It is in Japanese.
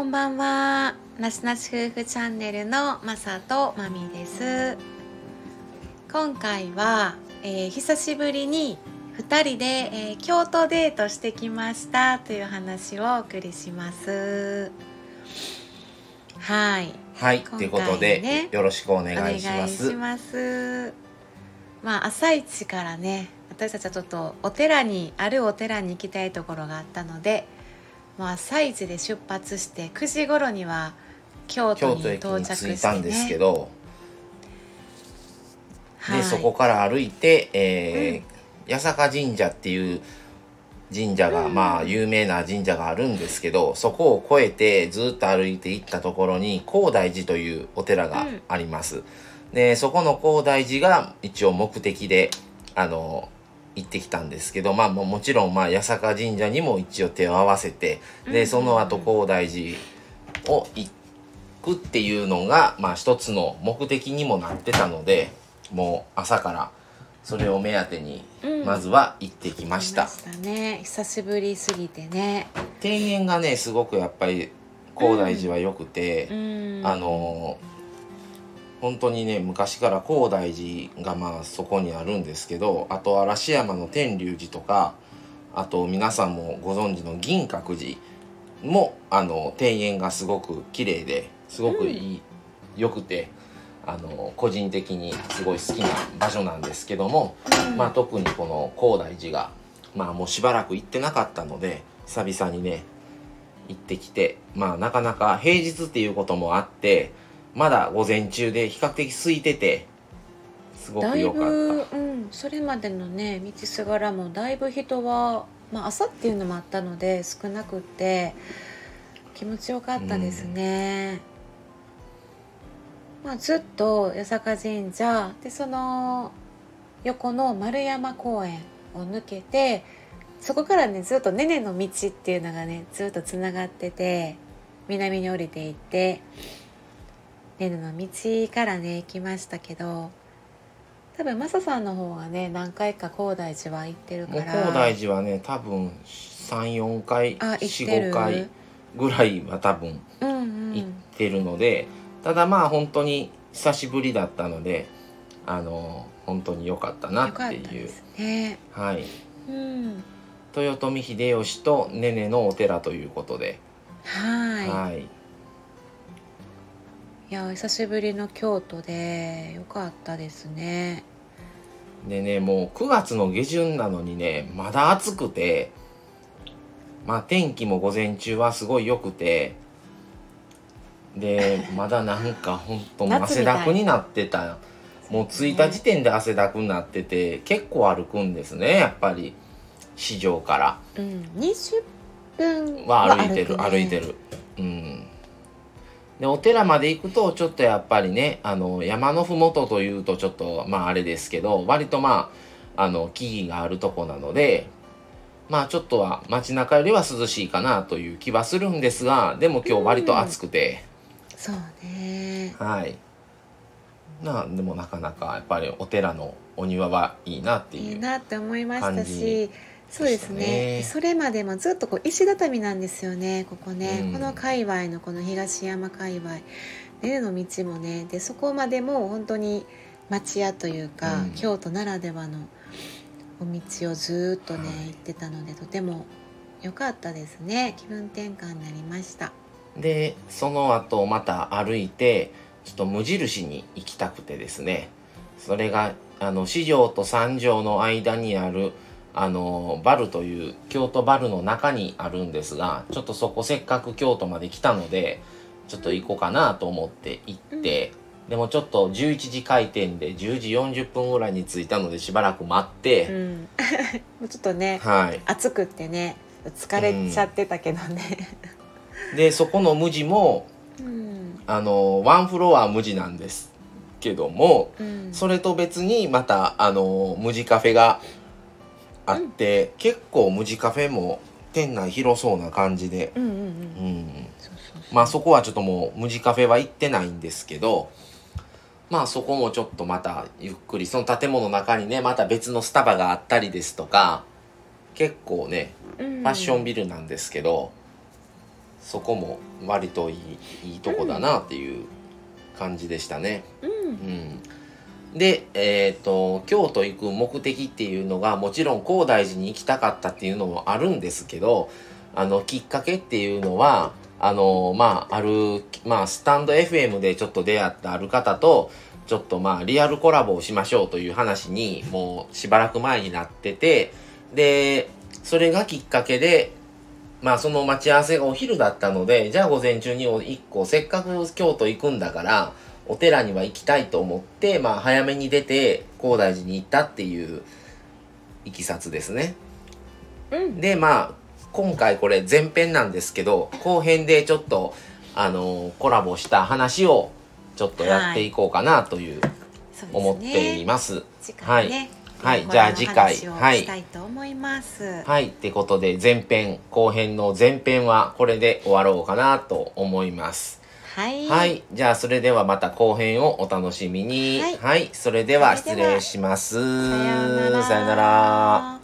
こんばんは。なしなし夫婦チャンネルのまさとまみです。今回は、えー久しぶりに2人で、えー京都デートしてきましたという話をお送りします。はい。はい、ということで、よろしくお願いいします。します。まあ朝一からね私たちはちょっとお寺にあるお寺に行きたいところがあったのでもう朝一で出発して9時頃には京都に到着して、ね、着いたんですけど、はい、でそこから歩いて、えー八坂神社っていう神社が、うん。まあ有名な神社があるんですけどそこを越えてずっと歩いて行ったところに高大寺というお寺があります。でそこの高大寺が一応目的であの行ってきたんですけどまあももちろんまあ八坂神社にも一応手を合わせてでうん。うんうんその後高大寺を行くっていうのがまあ一つの目的にもなってたのでもう朝からそれを目当てにうん。まずは行ってきました、来ましたね。久しぶりすぎてね。庭園がねすごくやっぱり高大寺は良くて、うん。あの本当にね昔から高大寺がまあそこにあるんですけどあと嵐山の天龍寺とかあと皆さんもご存知の銀閣寺もあの庭園がすごく綺麗ですごくいい、良くてあの個人的にすごい好きな場所なんですけども、うん。まあ特にこの高大寺がまあもうしばらく行ってなかったので久々にね行ってきてまあなかなか平日っていうこともあってまだ午前中で比較的空いててすごく良かっぶ、うん、それまでのね道すがらもだいぶ人は、まあ、朝っていうのもあったので少なくって気持ちよかったですね。まあ、ずっと八坂神社でその横の丸山公園を抜けてそこからねずっとねねの道っていうのがねずっとつながってて南に降りていってねねの道からね行きましたけど多分マサさんの方がね何回か高大寺は行ってるから。高大寺はね多分34回あ行ってる。45回ぐらいは多分うんうん。行ってるので、ただまあ本当に久しぶりだったのであの本当に良かったなっていう。ね。はい。うん。豊臣秀吉とねねのお寺ということで、はい。はいいや久しぶりの京都でよかったですね。でねもう9月の下旬なのにねまだ暑くてまあ天気も午前中はすごい良くてで まだなんかほんと汗だくになってた。もう着いた時点で汗だくになってて結構歩くんですねやっぱり。市場から。うん20分は歩いてるね。歩いてる。うんでお寺まで行くとちょっとやっぱりねあの山の麓というとちょっとまああれですけど割とまああの木々があるとこなのでまあちょっとは街中よりは涼しいかなという気はするんですがでも今日割と暑くて、そうね。はいなでもなかなかやっぱりお寺のお庭はいいなっていういいなって思いました感しじそうですね。それまでもずっとこう石畳なんですよねここね、うん。この界隈のこの東山界隈ねの道もね。でそこまでも本当に町屋というか、うん。京都ならではのお道をずっとね、はい。行ってたのでとても良かったですね。気分転換になりました。でその後また歩いてちょっと無印に行きたくてですね。それがあの四条と三条の間にあるあのバルという京都バルの中にあるんですがちょっとそこせっかく京都まで来たのでちょっと行こうかなと思って行って、でもちょっと11時開店で10時40分ぐらいに着いたのでしばらく待っうて、ん。もうちょっとねはい。暑くってね疲れちゃってたけどね、でそこの無地もうんあのワンフロア無地なんですけどもうん、それと別にまたあの無地カフェがあって、結構無地カフェも店内広そうな感じで、まあそこはちょっともう無地カフェは行ってないんですけどまあそこもちょっとまたゆっくりその建物の中にねまた別のスタバがあったりですとか結構ねフファッションビルなんですけど、そこも割といいいいとこだなっていう感じでしたね。うんうんで、えっ、と、京都行く目的っていうのが、もちろん高大寺に行きたかったっていうのもあるんですけど、あの、きっかけっていうのは、あの、まあ、ある、まあ、スタンド FM でちょっと出会ったある方と、ちょっとまあ、リアルコラボをしましょうという話に、もうしばらく前になってて、で、それがきっかけで、まあ、その待ち合わせがお昼だったので、じゃあ午前中に一個、せっかく京都行くんだから、お寺には行きたいと思って、まあ、早めに出て、高大寺に行ったっていう、いきさつですね。うん。で、まあ、今回これ前編なんですけど、後編でちょっと、あのコラボした話を、ちょっとやっていこうかなという、そうですね。思っています。次回ね、はいじゃあ次回はいしたいと思います。はい。ってことで、前編、後編の前編はこれで終わろうかなと思います。はい。はい。じゃあ、それではまた後編をお楽しみに。はいはい。それでは失礼します。さよなら。